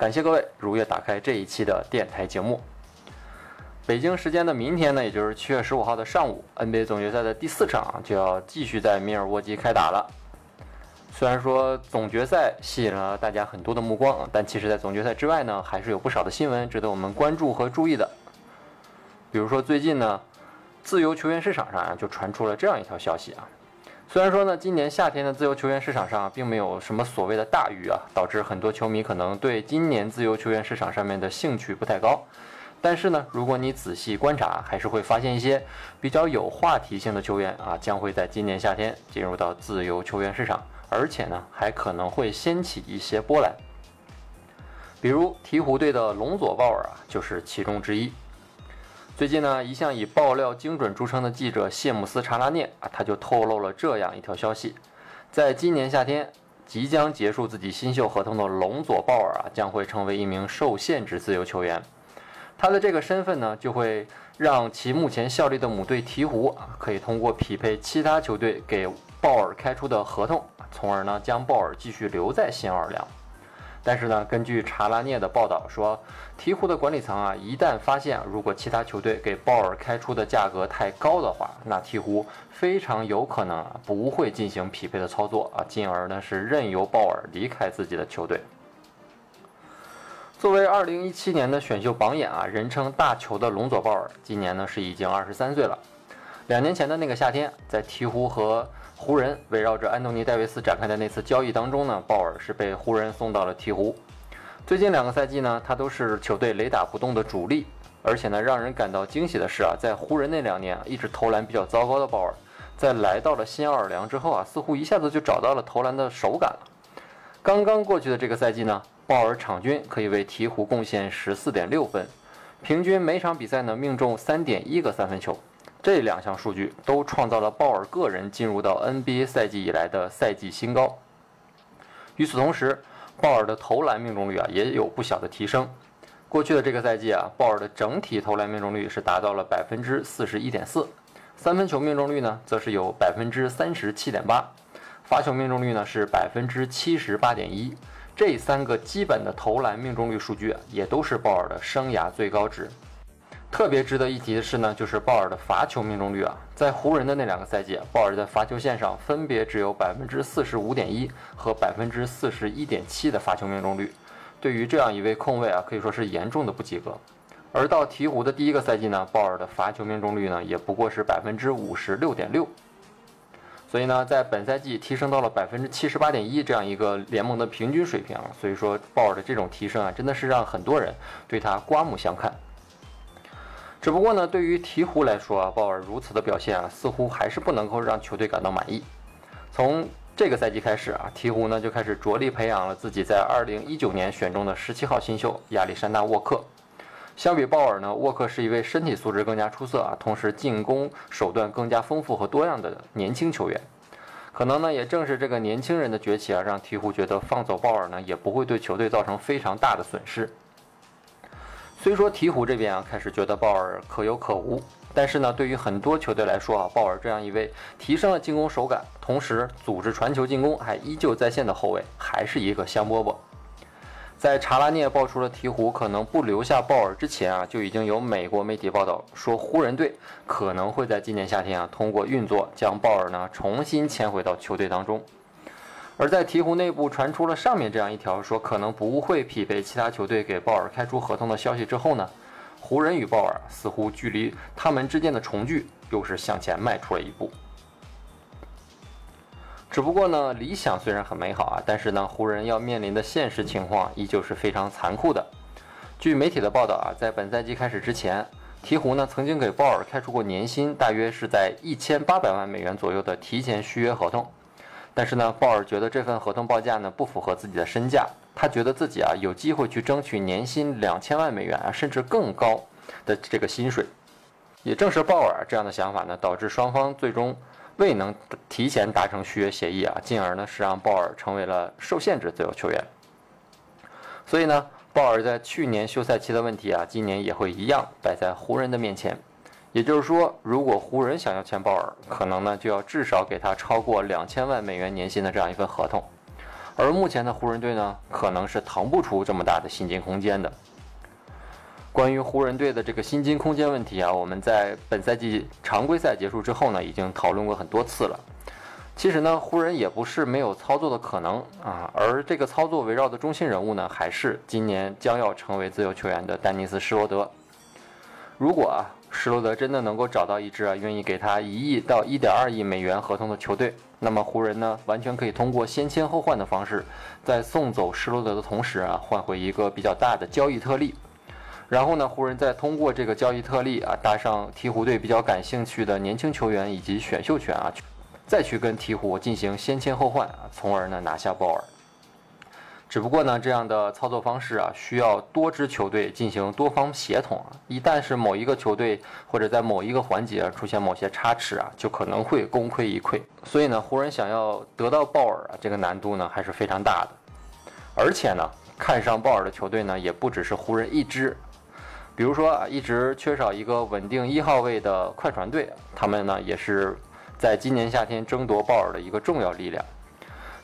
感谢各位如约打开这一期的电台节目。北京时间的明天呢，也就是七月十五号的上午，NBA 总决赛的第四场就要继续在密尔沃基开打了。虽然说总决赛吸引了大家很多的目光，但其实在总决赛之外呢，还是有不少的新闻值得我们关注和注意的。比如说最近呢。自由球员市场上啊，就传出了这样一条消息啊。虽然说呢，今年夏天的自由球员市场上并没有什么所谓的大鱼啊，导致很多球迷可能对今年自由球员市场上面的兴趣不太高。但是呢，如果你仔细观察，还是会发现一些比较有话题性的球员啊，将会在今年夏天进入到自由球员市场，而且呢，还可能会掀起一些波澜。比如鹈鹕队的隆佐鲍尔啊，就是其中之一。最近呢，一向以爆料精准著称的记者谢姆斯·查拉涅啊，他就透露了这样一条消息：在今年夏天即将结束自己新秀合同的隆佐·鲍尔啊，将会成为一名受限制自由球员。他的这个身份呢，就会让其目前效力的母队鹈鹕啊，可以通过匹配其他球队给鲍尔开出的合同，从而呢，将鲍尔继续留在新奥尔良。但是呢，根据查拉涅的报道说，鹈鹕的管理层啊，一旦发现如果其他球队给鲍尔开出的价格太高的话，那鹈鹕非常有可能啊不会进行匹配的操作啊，进而呢是任由鲍尔离开自己的球队。作为2017年的选秀榜眼啊，人称大球的隆佐鲍尔，今年呢是已经23岁了。两年前的那个夏天，在鹈鹕和湖人围绕着安东尼·戴维斯展开的那次交易当中呢，鲍尔是被湖人送到了鹈鹕。最近两个赛季呢，他都是球队雷打不动的主力。而且呢，让人感到惊喜的是啊，在湖人那两年啊一直投篮比较糟糕的鲍尔，在来到了新奥尔良之后啊，似乎一下子就找到了投篮的手感了。刚刚过去的这个赛季呢，鲍尔场均可以为鹈鹕贡献十四点六分，平均每场比赛呢命中三点一个三分球。这两项数据都创造了鲍尔个人进入到 NBA 赛季以来的赛季新高。与此同时，鲍尔的投篮命中率啊也有不小的提升。过去的这个赛季啊，鲍尔的整体投篮命中率是达到了百分之四十一点四，三分球命中率呢则是有百分之三十七点八，罚球命中率呢是百分之七十八点一。这三个基本的投篮命中率数据也都是鲍尔的生涯最高值。特别值得一提的是呢，就是鲍尔的罚球命中率啊，在湖人的那两个赛季，鲍尔在罚球线上分别只有百分之四十五点一和百分之四十一点七的罚球命中率，对于这样一位控卫啊，可以说是严重的不及格。而到鹈鹕的第一个赛季呢，鲍尔的罚球命中率呢，也不过是百分之五十六点六，所以呢，在本赛季提升到了百分之七十八点一这样一个联盟的平均水平，所以说鲍尔的这种提升啊，真的是让很多人对他刮目相看。只不过呢，对于鹈鹕来说啊，鲍尔如此的表现啊，似乎还是不能够让球队感到满意。从这个赛季开始啊，鹈鹕呢就开始着力培养了自己在2019年选中的17号新秀亚历山大·沃克。相比鲍尔呢，沃克是一位身体素质更加出色啊，同时进攻手段更加丰富和多样的年轻球员。可能呢，也正是这个年轻人的崛起啊，让鹈鹕觉得放走鲍尔呢，也不会对球队造成非常大的损失。虽说鹈鹕这边啊开始觉得鲍尔可有可无，但是呢，对于很多球队来说啊，鲍尔这样一位提升了进攻手感，同时组织传球进攻还依旧在线的后卫，还是一个香饽饽。在查拉涅爆出了鹈鹕可能不留下鲍尔之前啊，就已经有美国媒体报道说，湖人队可能会在今年夏天啊通过运作将鲍尔呢重新签回到球队当中。而在鹈鹕内部传出了上面这样一条说可能不会匹配其他球队给鲍尔开出合同的消息之后呢，湖人与鲍尔似乎距离他们之间的重聚又是向前迈出了一步。只不过呢，理想虽然很美好啊，但是呢，湖人要面临的现实情况依旧是非常残酷的。据媒体的报道啊，在本赛季开始之前，鹈鹕呢曾经给鲍尔开出过年薪大约是在一千八百万美元左右的提前续约合同。但是呢，鲍尔觉得这份合同报价呢不符合自己的身价，他觉得自己啊有机会去争取年薪两千万美元啊，甚至更高的这个薪水。也正是鲍尔这样的想法呢，导致双方最终未能提前达成续约协议啊，进而呢是让鲍尔成为了受限制自由球员。所以呢，鲍尔在去年休赛期的问题啊，今年也会一样摆在湖人的面前。也就是说，如果湖人想要签鲍尔，可能呢就要至少给他超过两千万美元年薪的这样一份合同，而目前的湖人队呢，可能是腾不出这么大的薪金空间的。关于湖人队的这个薪金空间问题啊，我们在本赛季常规赛结束之后呢，已经讨论过很多次了。其实呢，湖人也不是没有操作的可能啊，而这个操作围绕的中心人物呢，还是今年将要成为自由球员的丹尼斯·施罗德。如果啊，施罗德真的能够找到一支啊愿意给他一亿到一点二亿美元合同的球队，那么湖人呢完全可以通过先签后换的方式，在送走施罗德的同时啊换回一个比较大的交易特例，然后呢湖人再通过这个交易特例啊搭上鹈鹕队比较感兴趣的年轻球员以及选秀权啊，再去跟鹈鹕进行先签后换啊，从而呢拿下鲍尔。只不过呢，这样的操作方式啊，需要多支球队进行多方协同啊。一旦是某一个球队或者在某一个环节出现某些差池啊，就可能会功亏一篑。所以呢，湖人想要得到鲍尔啊，这个难度呢还是非常大的。而且呢，看上鲍尔的球队呢也不只是湖人一支，比如说啊，一直缺少一个稳定一号位的快船队，他们呢也是在今年夏天争夺鲍尔的一个重要力量。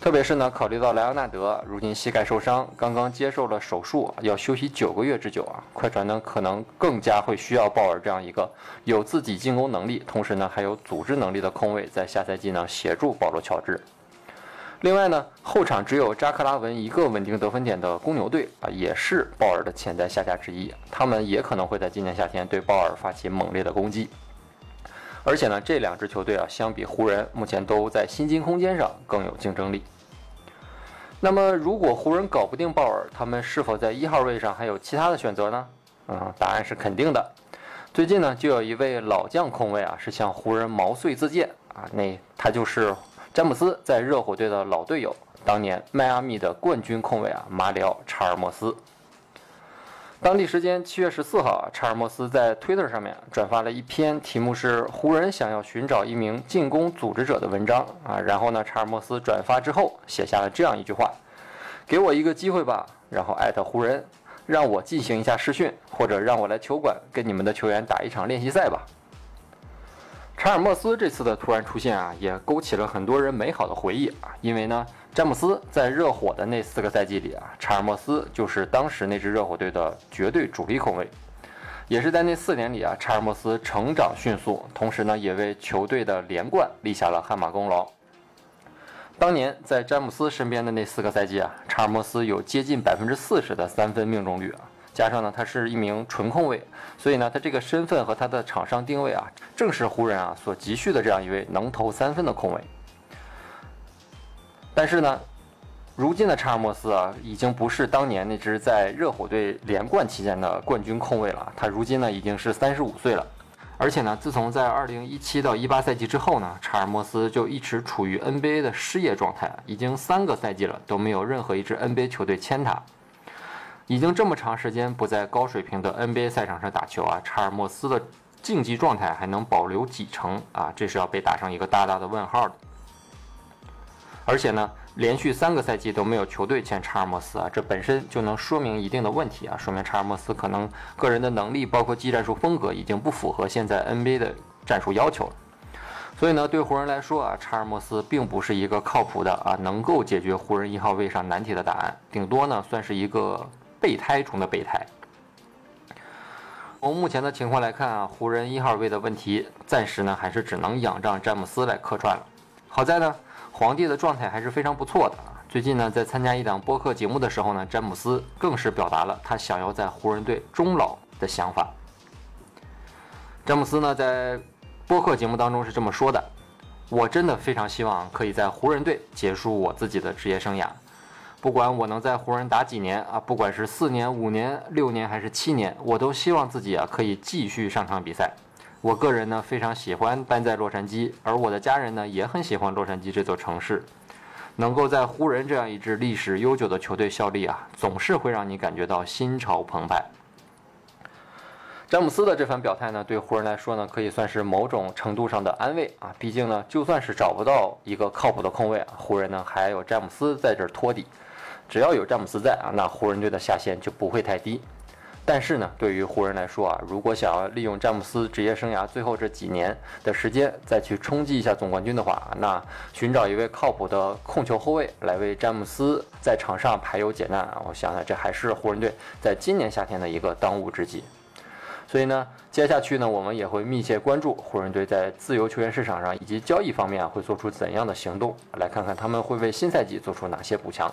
特别是呢，考虑到莱昂纳德如今膝盖受伤，刚刚接受了手术，要休息九个月之久啊，快船呢可能更加会需要鲍尔这样一个有自己进攻能力，同时呢还有组织能力的空位，在下赛季呢协助保罗乔治。另外呢，后场只有扎克拉文一个稳定得分点的公牛队啊，也是鲍尔的潜在下家之一，他们也可能会在今年夏天对鲍尔发起猛烈的攻击。而且呢，这两支球队啊，相比湖人，目前都在薪金空间上更有竞争力。那么，如果湖人搞不定鲍尔，他们是否在一号位上还有其他的选择呢？嗯，答案是肯定的。最近呢，就有一位老将控卫啊，是向湖人毛遂自荐啊，那他就是詹姆斯在热火队的老队友，当年迈阿密的冠军控卫啊，马里奥·查尔莫斯。当地时间七月十四号啊，查尔莫斯在 Twitter 上面转发了一篇题目是“湖人想要寻找一名进攻组织者”的文章啊。然后呢，查尔莫斯转发之后写下了这样一句话：“给我一个机会吧，然后艾特湖人，让我进行一下试训，或者让我来球馆跟你们的球员打一场练习赛吧。”查尔莫斯这次的突然出现啊，也勾起了很多人美好的回忆啊，因为呢。詹姆斯在热火的那四个赛季里啊，查尔莫斯就是当时那支热火队的绝对主力控卫，也是在那四年里啊，查尔莫斯成长迅速，同时呢，也为球队的连冠立下了汗马功劳。当年在詹姆斯身边的那四个赛季啊，查尔莫斯有接近百分之四十的三分命中率啊，加上呢，他是一名纯控卫，所以呢，他这个身份和他的场上定位啊，正是湖人啊所急需的这样一位能投三分的控卫。但是呢，如今的查尔莫斯啊，已经不是当年那支在热火队连冠期间的冠军控卫了。他如今呢已经是三十五岁了，而且呢，自从在二零一七到一八赛季之后呢，查尔莫斯就一直处于 NBA 的失业状态，已经三个赛季了都没有任何一支 NBA 球队签他。已经这么长时间不在高水平的 NBA 赛场上打球啊，查尔莫斯的竞技状态还能保留几成啊？这是要被打上一个大大的问号的。而且呢，连续三个赛季都没有球队签查尔莫斯啊，这本身就能说明一定的问题啊，说明查尔莫斯可能个人的能力，包括技战术风格，已经不符合现在 NBA 的战术要求了。所以呢，对湖人来说啊，查尔莫斯并不是一个靠谱的啊，能够解决湖人一号位上难题的答案，顶多呢算是一个备胎中的备胎。从目前的情况来看啊，湖人一号位的问题暂时呢还是只能仰仗詹姆斯来客串了。好在呢。皇帝的状态还是非常不错的啊！最近呢，在参加一档播客节目的时候呢，詹姆斯更是表达了他想要在湖人队终老的想法。詹姆斯呢，在播客节目当中是这么说的：“我真的非常希望可以在湖人队结束我自己的职业生涯，不管我能在湖人打几年啊，不管是四年、五年、六年还是七年，我都希望自己啊可以继续上场比赛。”我个人呢非常喜欢待在洛杉矶，而我的家人呢也很喜欢洛杉矶这座城市。能够在湖人这样一支历史悠久的球队效力啊，总是会让你感觉到心潮澎湃。詹姆斯的这番表态呢，对湖人来说呢，可以算是某种程度上的安慰啊。毕竟呢，就算是找不到一个靠谱的控卫啊，湖人呢还有詹姆斯在这儿托底。只要有詹姆斯在啊，那湖人队的下限就不会太低。但是呢，对于湖人来说啊，如果想要利用詹姆斯职业生涯最后这几年的时间再去冲击一下总冠军的话，那寻找一位靠谱的控球后卫来为詹姆斯在场上排忧解难啊，我想想这还是湖人队在今年夏天的一个当务之急。所以呢，接下去呢，我们也会密切关注湖人队在自由球员市场上以及交易方面会做出怎样的行动，来看看他们会为新赛季做出哪些补强。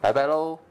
拜拜喽。